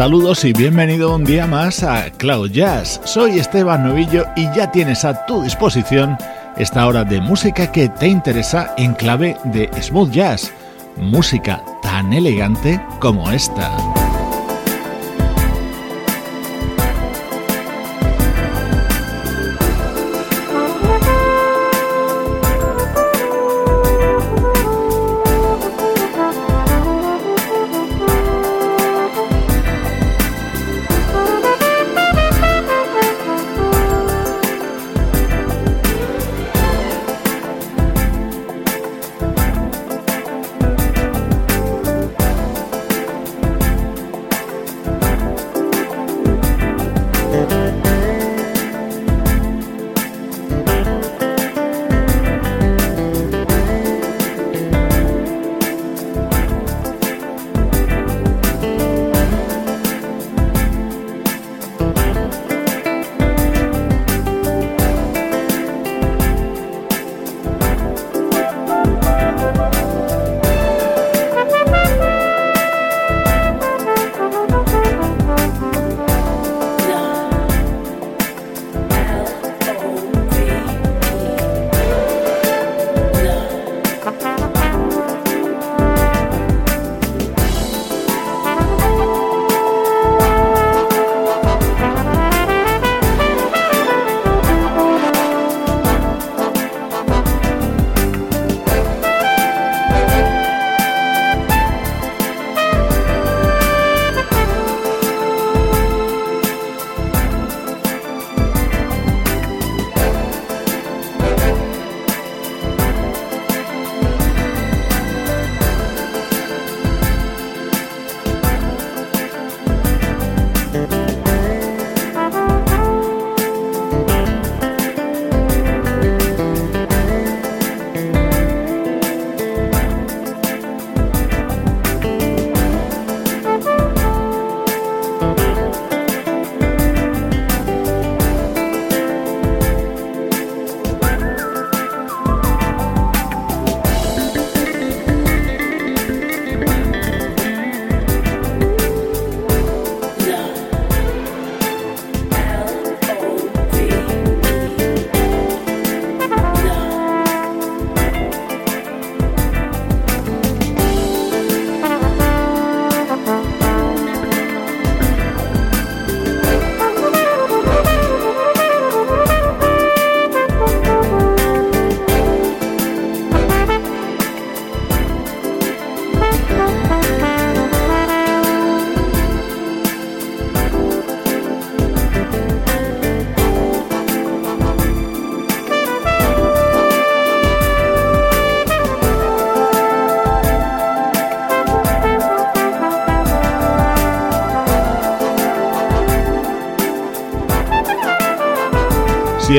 Saludos y bienvenido un día más a Cloud Jazz. Soy Esteban Novillo y ya tienes a tu disposición esta hora de música que te interesa en clave de smooth jazz, música tan elegante como esta.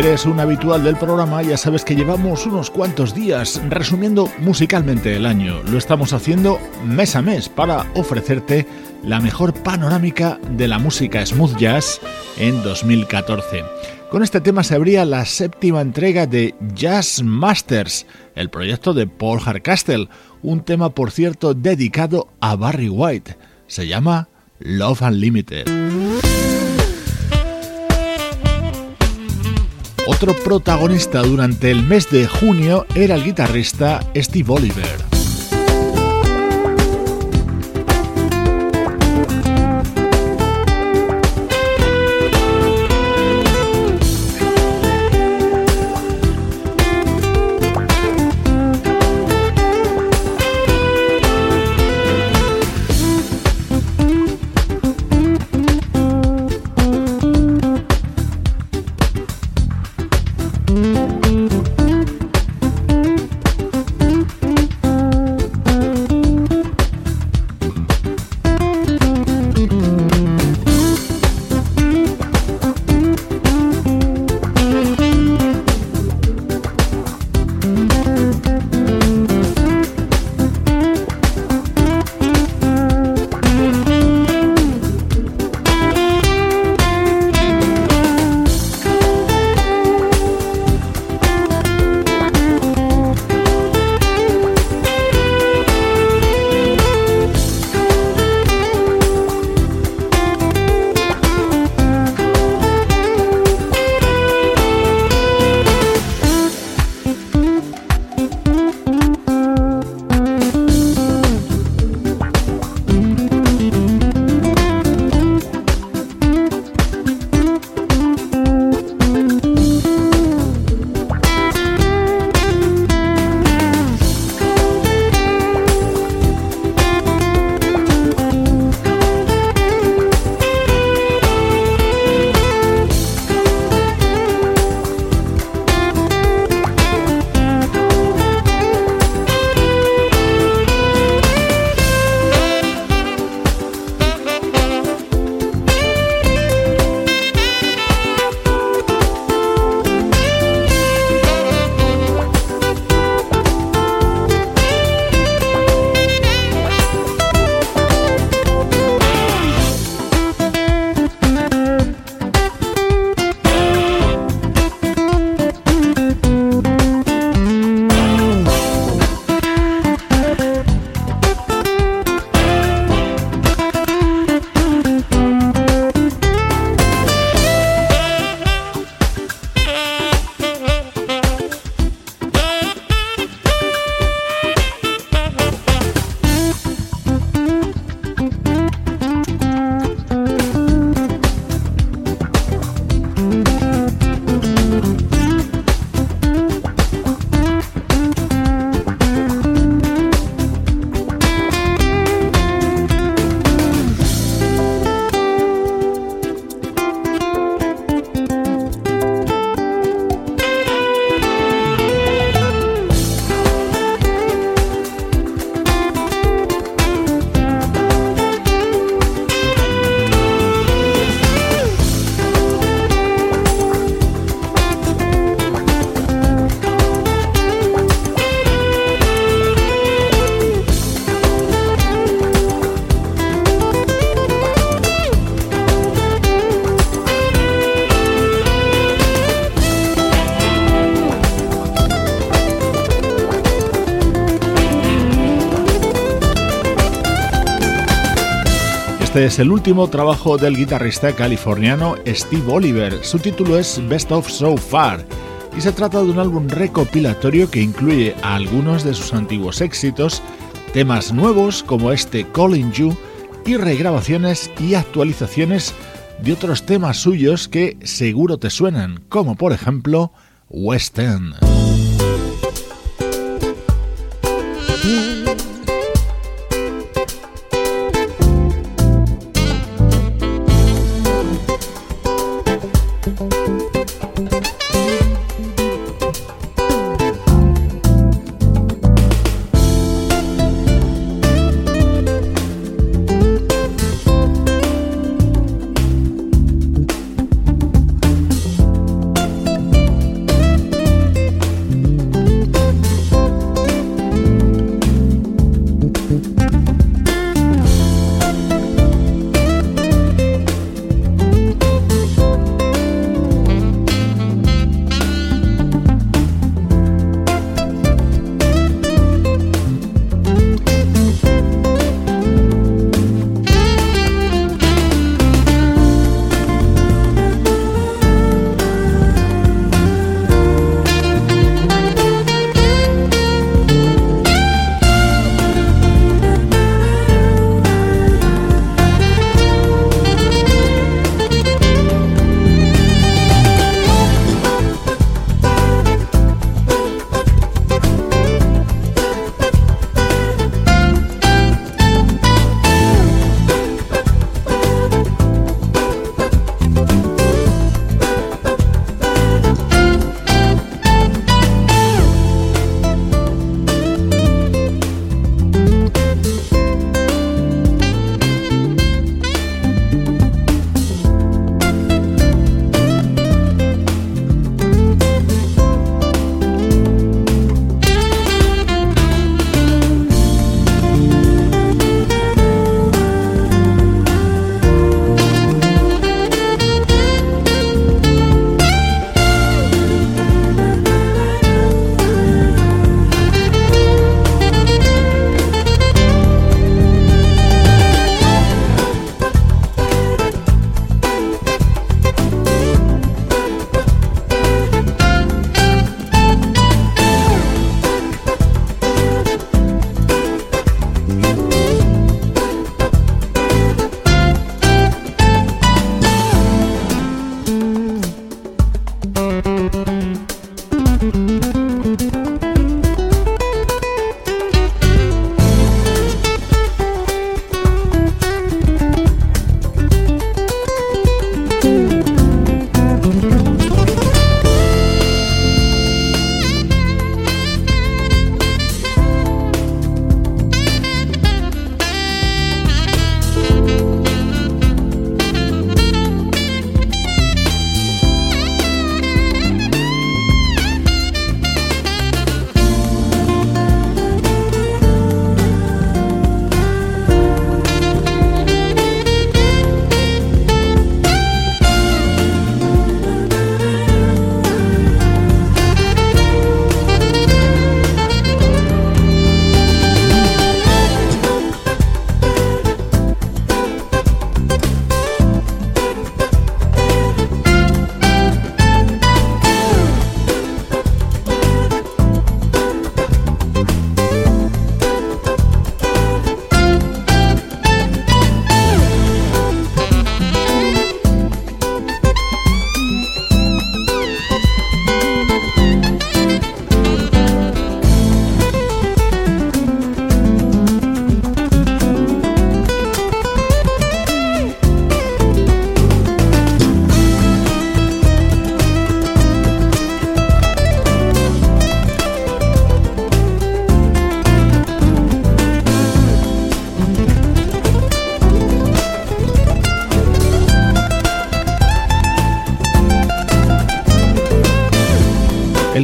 Eres un habitual del programa, ya sabes que llevamos unos cuantos días resumiendo musicalmente el año. Lo estamos haciendo mes a mes para ofrecerte la mejor panorámica de la música smooth jazz en 2014. Con este tema se abría la séptima entrega de Jazz Masters, el proyecto de Paul Harcastle, un tema por cierto dedicado a Barry White. Se llama Love Unlimited. Otro protagonista durante el mes de junio era el guitarrista Steve Oliver. Este es el último trabajo del guitarrista californiano Steve Oliver. Su título es Best of So Far y se trata de un álbum recopilatorio que incluye algunos de sus antiguos éxitos, temas nuevos como este Calling You y regrabaciones y actualizaciones de otros temas suyos que seguro te suenan, como por ejemplo West End.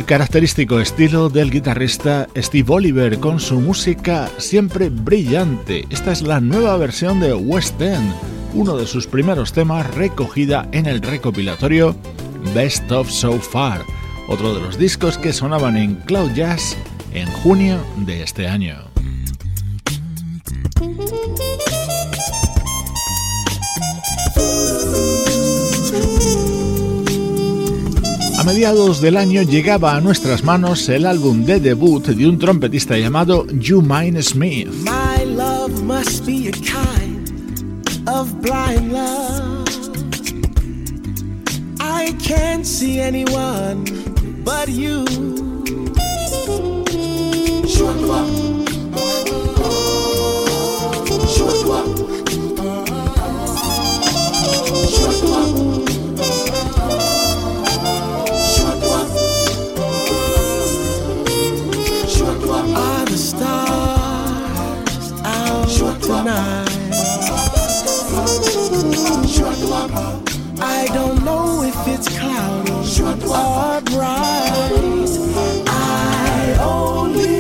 Característico estilo del guitarrista Steve Oliver con su música siempre brillante. Esta es la nueva versión de West End, uno de sus primeros temas recogida en el recopilatorio Best of So Far, otro de los discos que sonaban en Cloud Jazz en junio de este año. Mediados del año llegaba a nuestras manos el álbum de debut de un trompetista llamado Jumaine Smith. My love must be a kind of blind love. I can't see anyone but you. I don't know if it's cloudy or bright. I only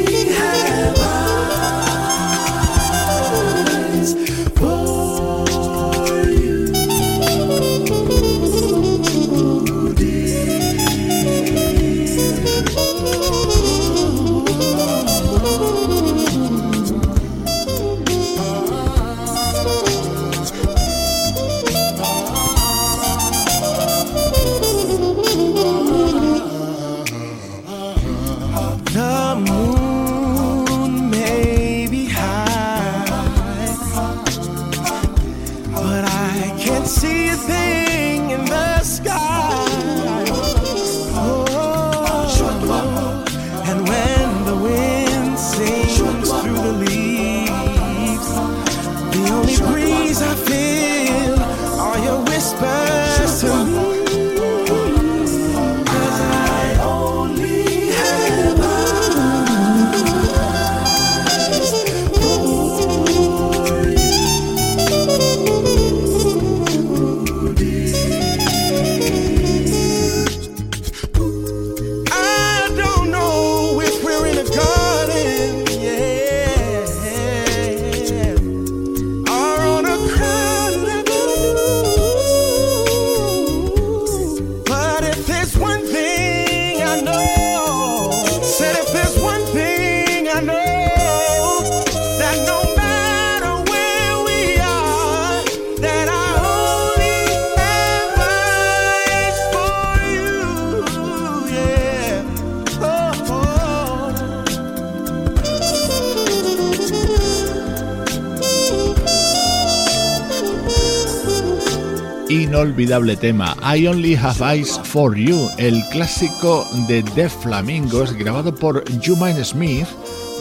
Inolvidable tema, I Only Have Eyes for You, el clásico de The Flamingos grabado por Jumaine Smith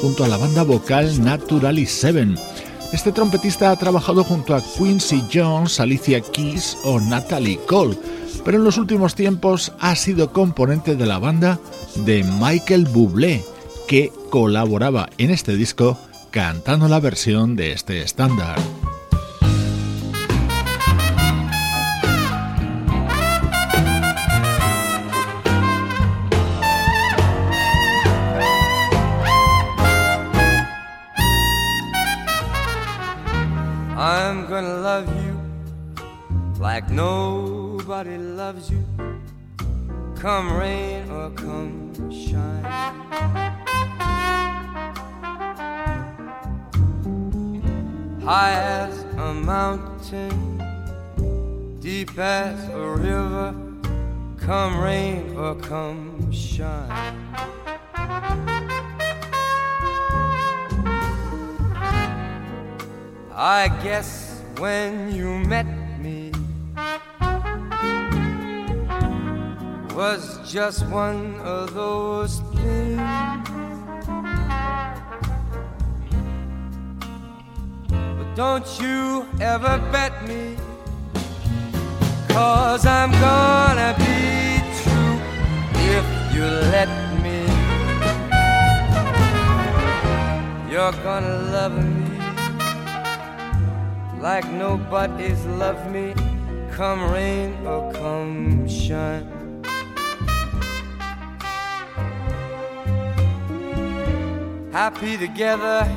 junto a la banda vocal Naturally Seven. Este trompetista ha trabajado junto a Quincy Jones, Alicia Keys o Natalie Cole, pero en los últimos tiempos ha sido componente de la banda de Michael Bublé, que colaboraba en este disco cantando la versión de este estándar. Come rain or come shine. High as a mountain, deep as a river. Come rain or come shine. I guess when you met was just one of those things. But don't you ever bet me, cause I'm gonna be true if you let me. You're gonna love me like nobody's loved me, come rain or come shine. Happy together,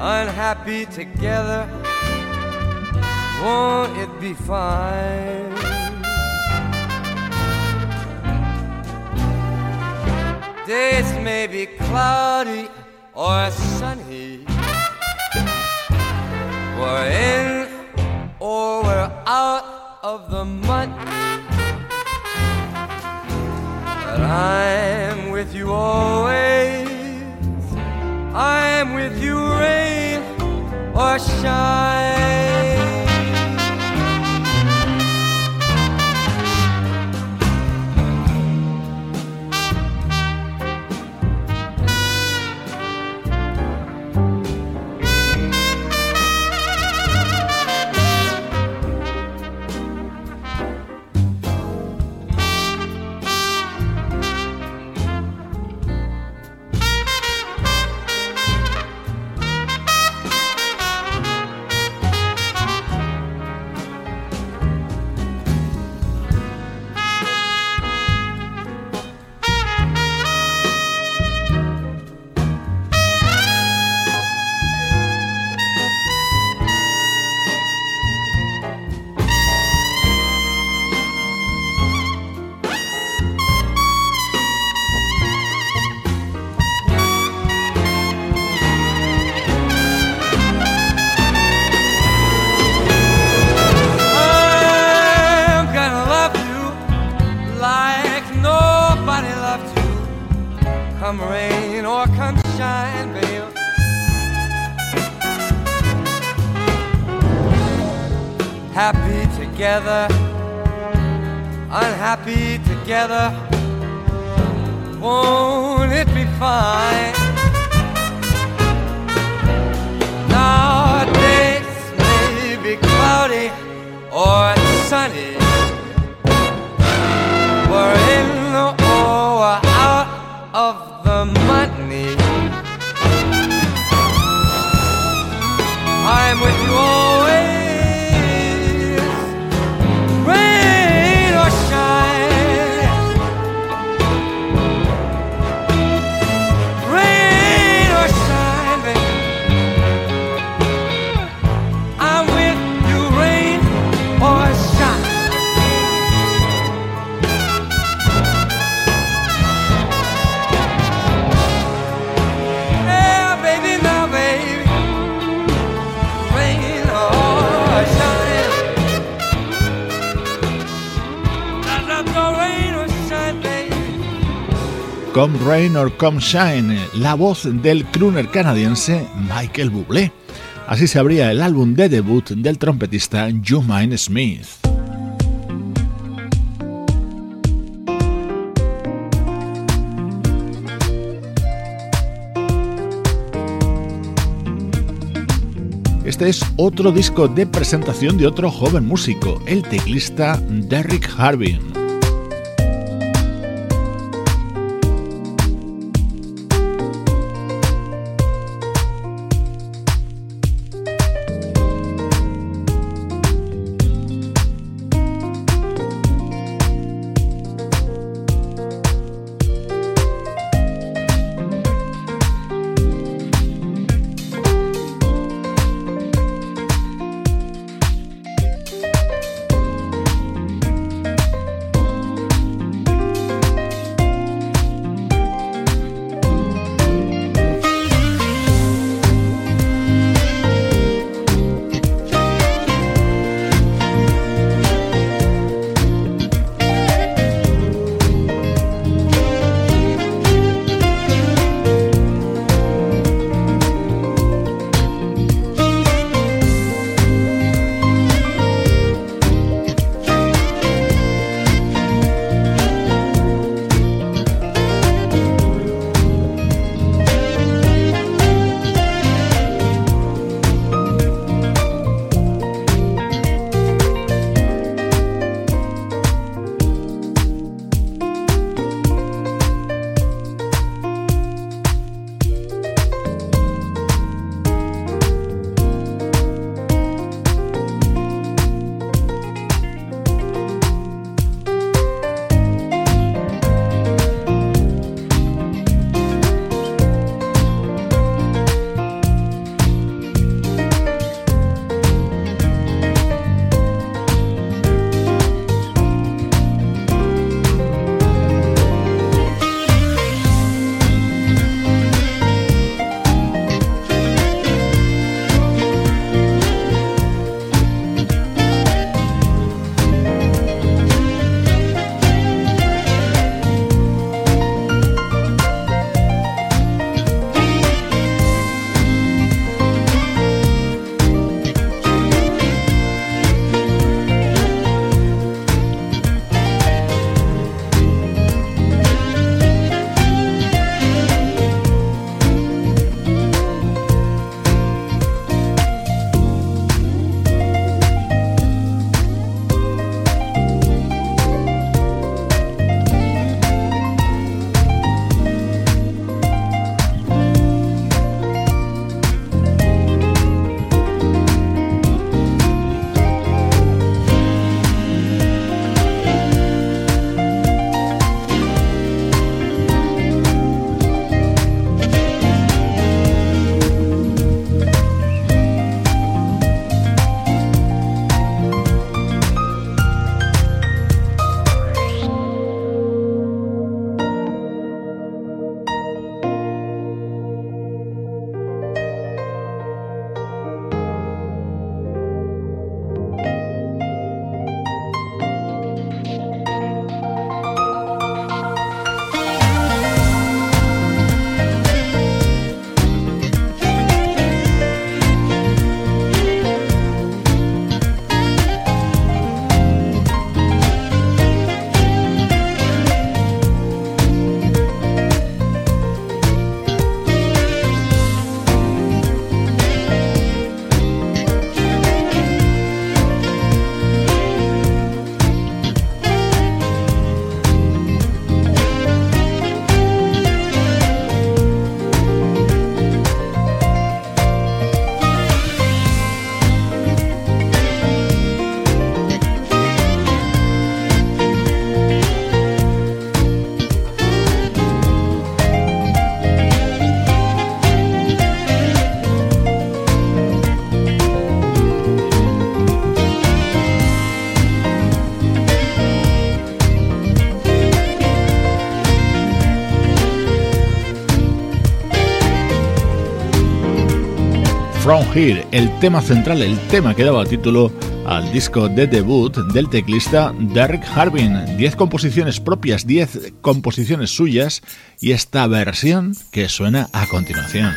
unhappy together. Won't it be fine? Days may be cloudy or sunny. We're in or we're out of the money. But I'm with you always. I'm with you, rain or shine. Together. Won't it be fine? Now days may be cloudy or sunny. Come Rain or Come Shine, la voz del crooner canadiense Michael Bublé. Así se abría el álbum de debut del trompetista Jermaine Smith. Este es otro disco de presentación de otro joven músico, el teclista Derrick Harbin. From Here, el tema central, el tema que daba título al disco de debut del teclista Derek Harbin. 10 composiciones propias, 10 composiciones suyas y esta versión que suena a continuación.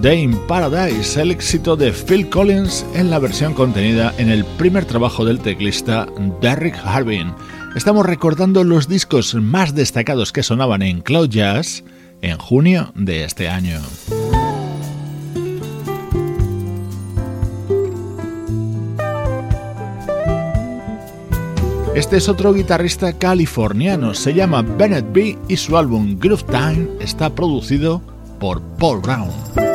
Day in Paradise, el éxito de Phil Collins en la versión contenida en el primer trabajo del teclista Derrick Harbin. Estamos recordando los discos más destacados que sonaban en Cloud Jazz en junio de este año. Este es otro guitarrista californiano, se llama Bennett B y su álbum Groove Time está producido por Paul Brown.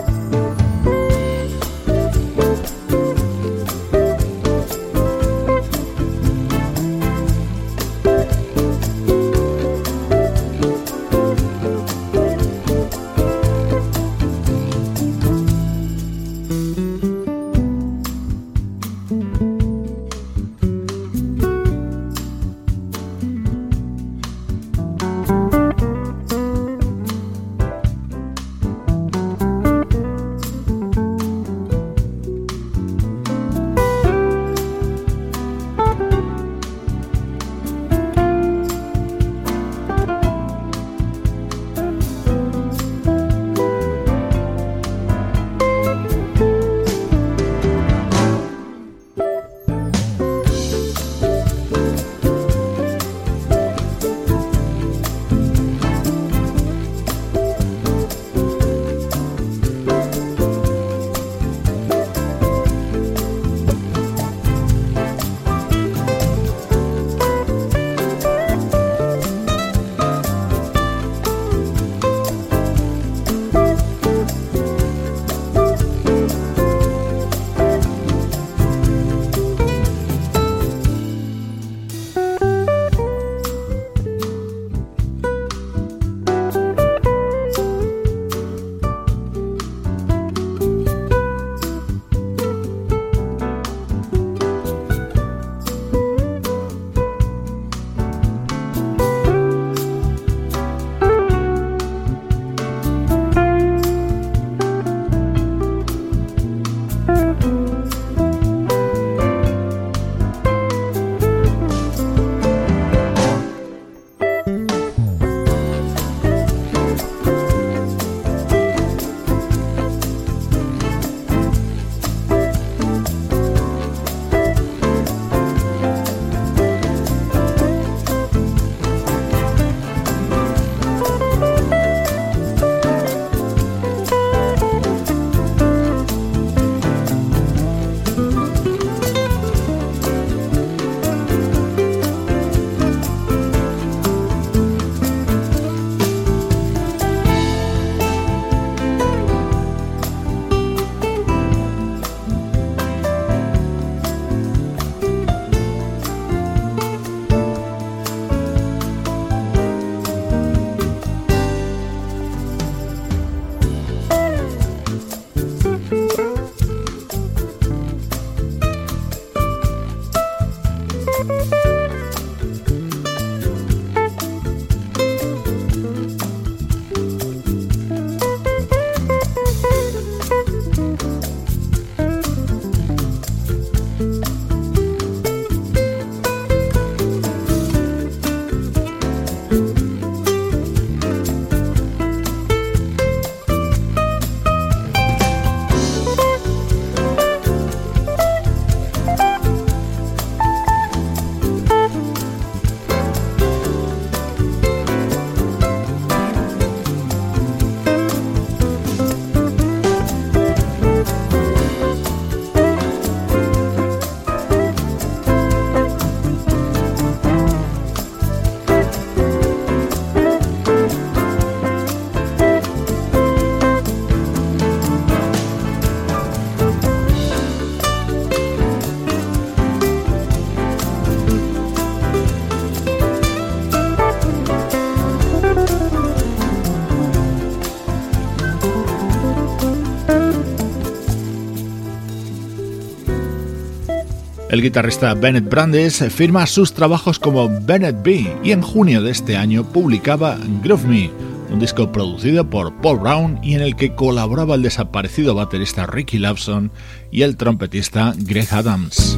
El guitarrista Bennett Brandes firma sus trabajos como Bennett B y en junio de este año publicaba Groove Me, un disco producido por Paul Brown y en el que colaboraba el desaparecido baterista Ricky Lawson y el trompetista Greg Adams.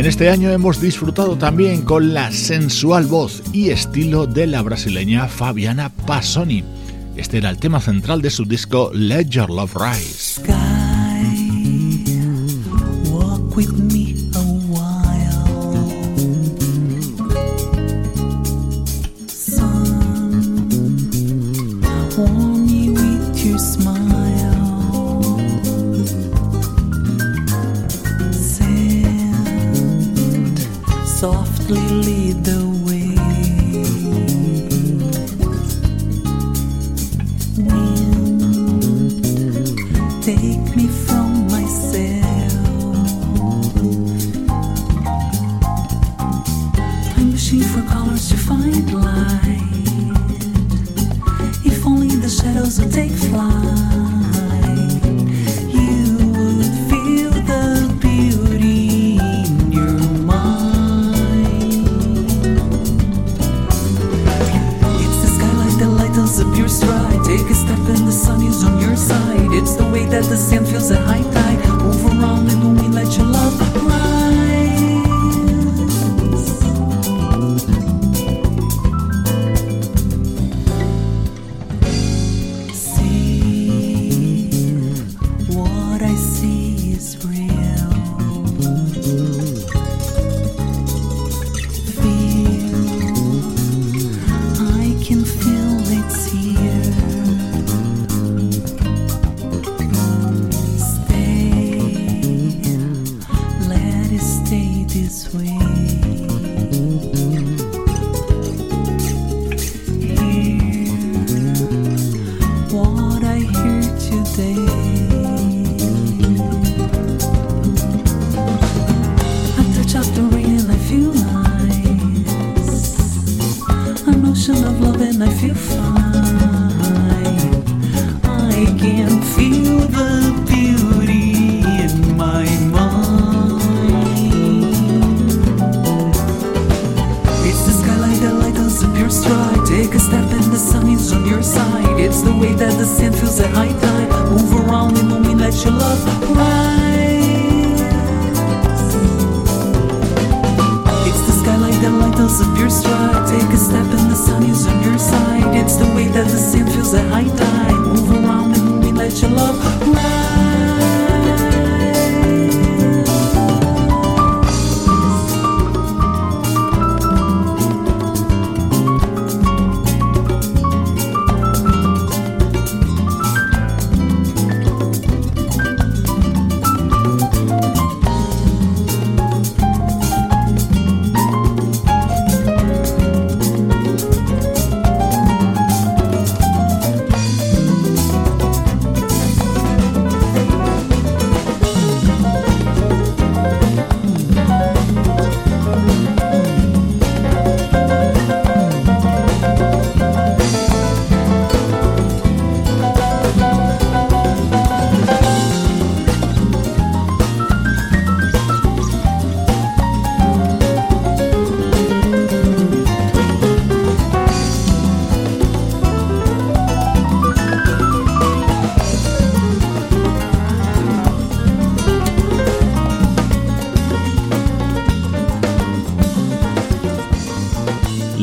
En este año hemos disfrutado también con la sensual voz y estilo de la brasileña Fabiana Passoni. Este era el tema central de su disco Let Your Love Rise.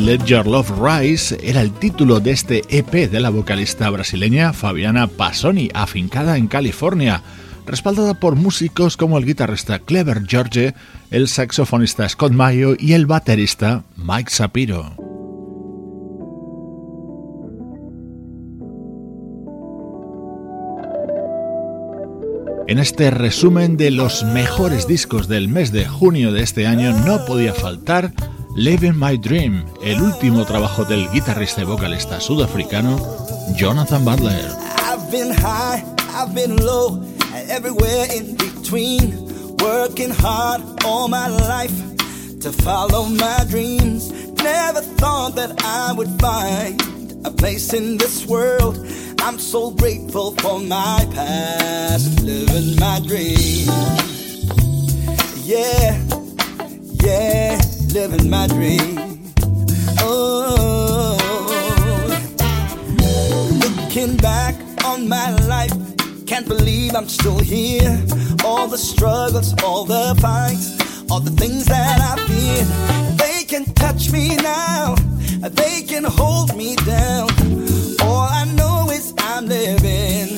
Let Your Love Rise era el título de este EP de la vocalista brasileña Fabiana Passoni, afincada en California, respaldada por músicos como el guitarrista Clever George, el saxofonista Scott Mayo y el baterista Mike Sapiro. En este resumen de los mejores discos del mes de junio de este año no podía faltar Living My Dream, el último trabajo del guitarrista y vocalista sudafricano Jonathan Butler. I've been high, I've been low, everywhere in between, working hard all my life to follow my dreams. Never thought that I would find a place in this world. I'm so grateful for my past, living my dream. Yeah, yeah living my dream. Oh, looking back on my life, can't believe I'm still here. All the struggles, all the fights, all the things that I feared. They can touch me now, they can hold me down. All I know is I'm living.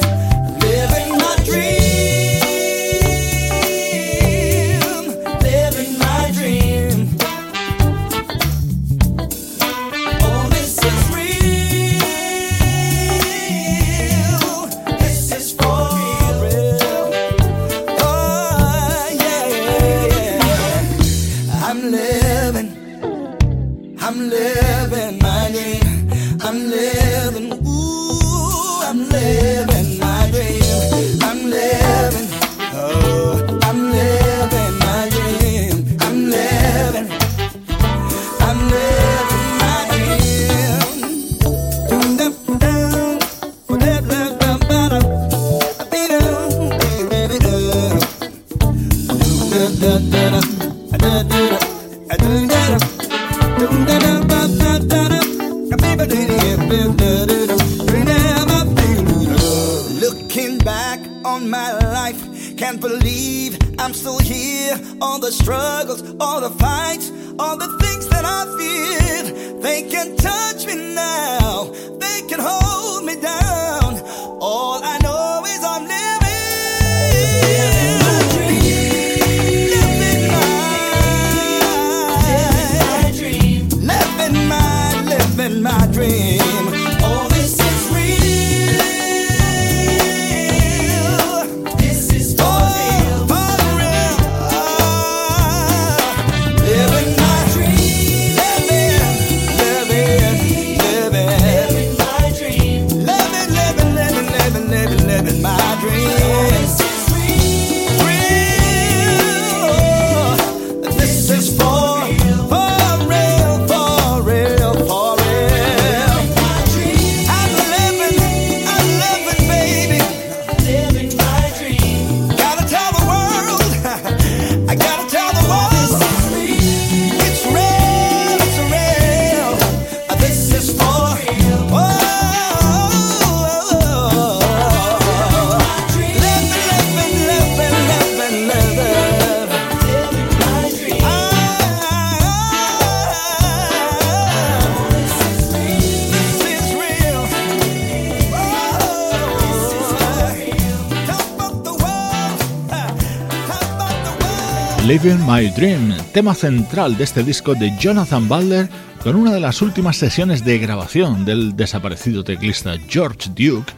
My Dream, tema central de este disco de Jonathan Butler, con una de las últimas sesiones de grabación del desaparecido teclista George Duke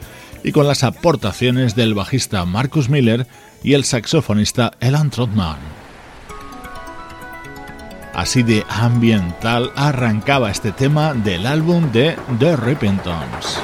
y con las aportaciones del bajista Marcus Miller y el saxofonista Elan Trotman. Así de ambiental arrancaba este tema del álbum de The Repentance.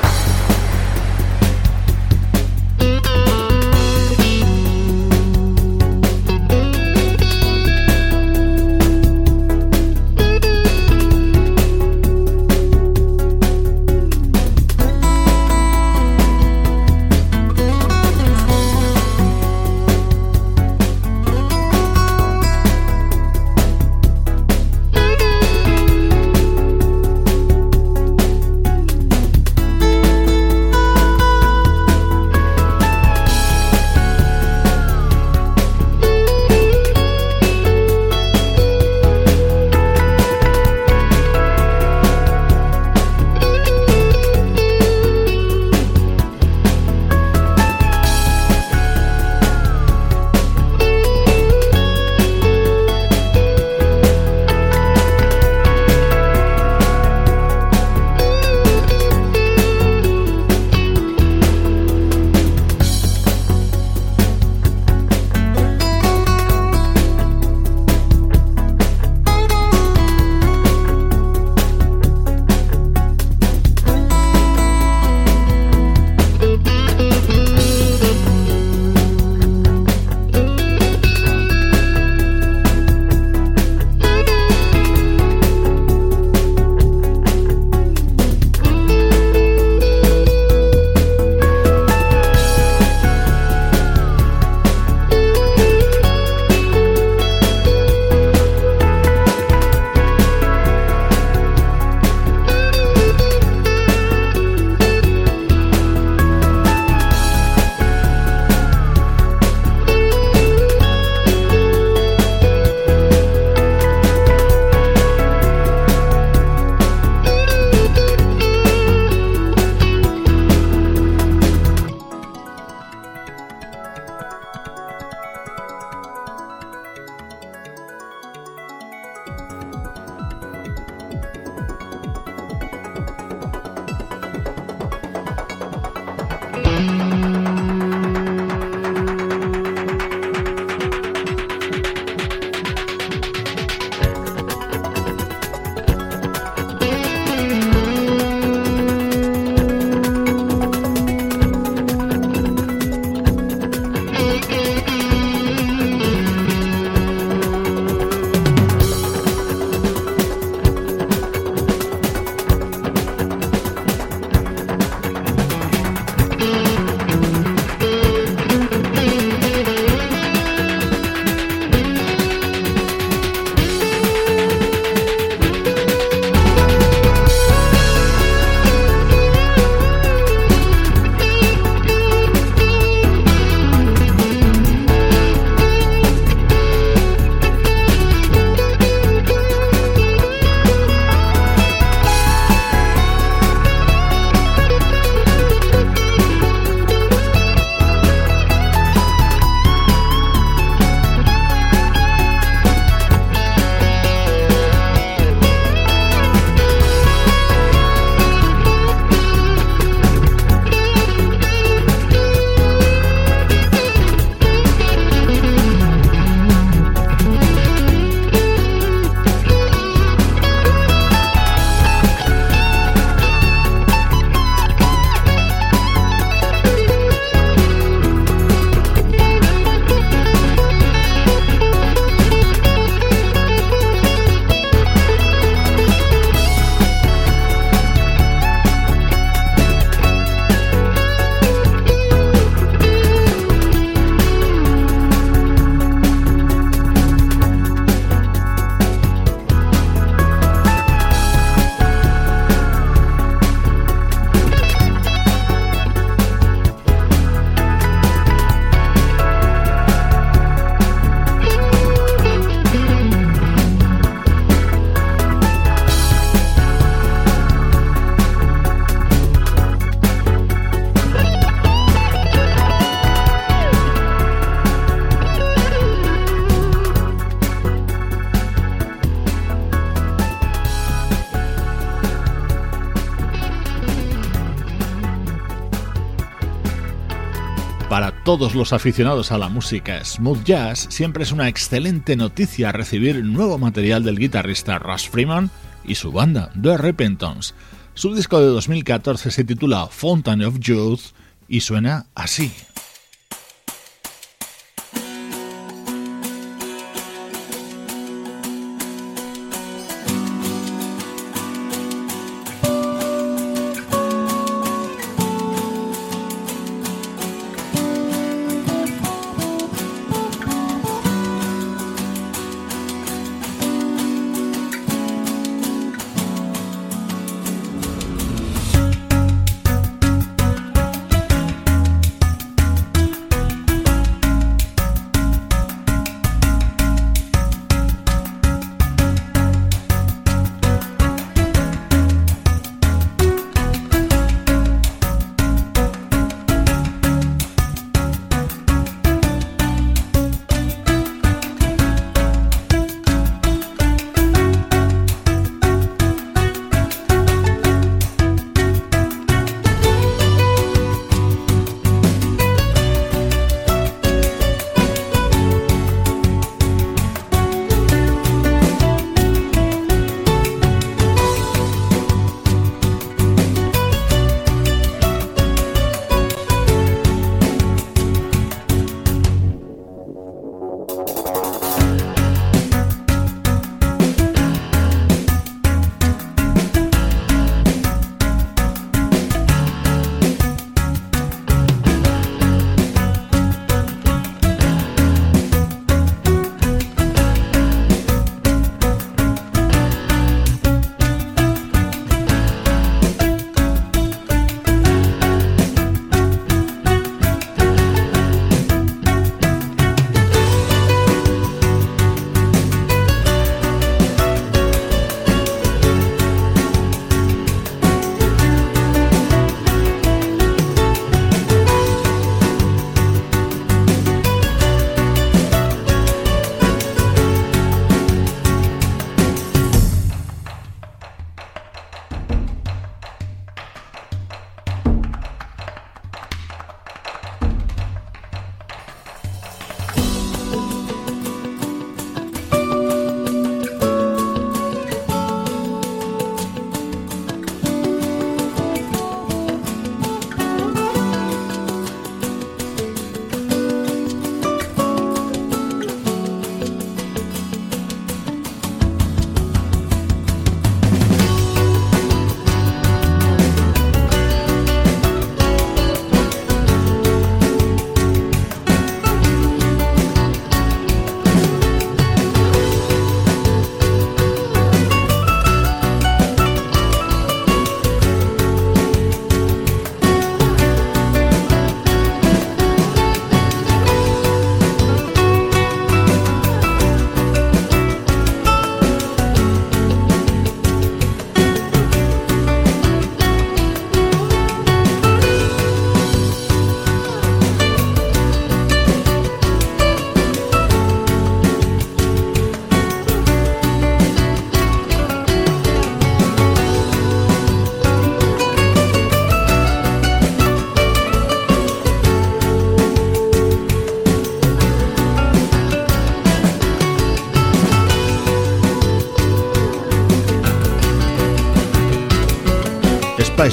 Todos los aficionados a la música smooth jazz, siempre es una excelente noticia recibir nuevo material del guitarrista Russ Freeman y su banda, The Repentance. Su disco de 2014 se titula Fountain of Youth y suena así.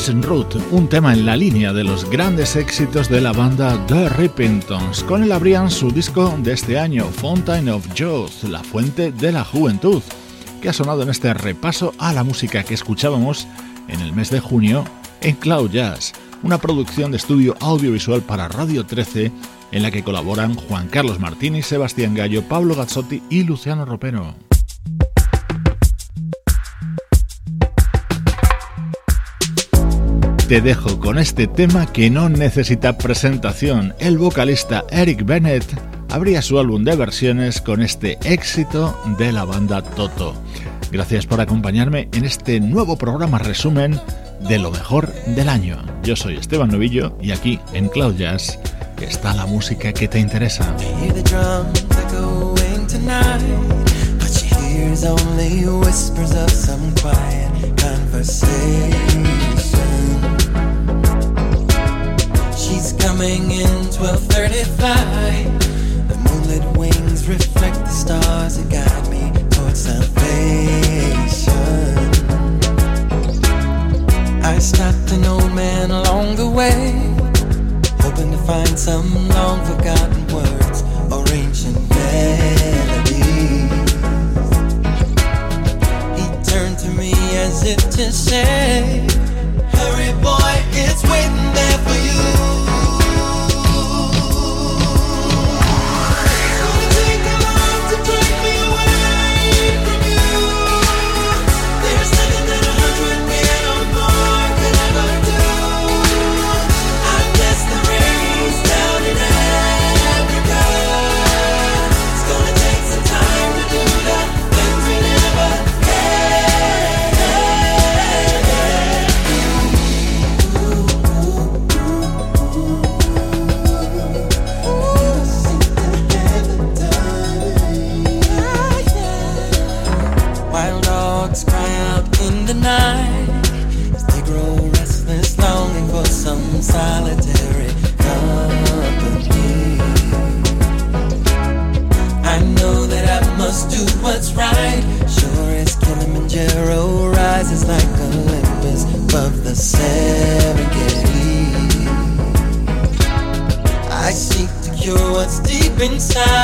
En Route, un tema en la línea de los grandes éxitos de la banda The Repentance. Con él abrían su disco de este año, Fountain of Youth, la fuente de la juventud, que ha sonado en este repaso a la música que escuchábamos en el mes de junio en Cloud Jazz, una producción de estudio audiovisual para Radio 13 en la que colaboran Juan Carlos Martini, Sebastián Gallo, Pablo Gazzotti y Luciano Ropero. Te dejo con este tema que no necesita presentación. El vocalista Eric Bennett abría su álbum de versiones con este éxito de la banda Toto. Gracias por acompañarme en este nuevo programa resumen de lo mejor del año. Yo soy Esteban Novillo y aquí en Cloud Jazz está la música que te interesa. Coming in 1235. The moonlit wings reflect the stars that guide me towards salvation. I stopped an old man along the way, hoping to find some long forgotten words or ancient melodies. He turned to me as if to say, Hurry, boy, it's waiting rises like Olympus above the Serengeti. I seek to cure what's deep inside.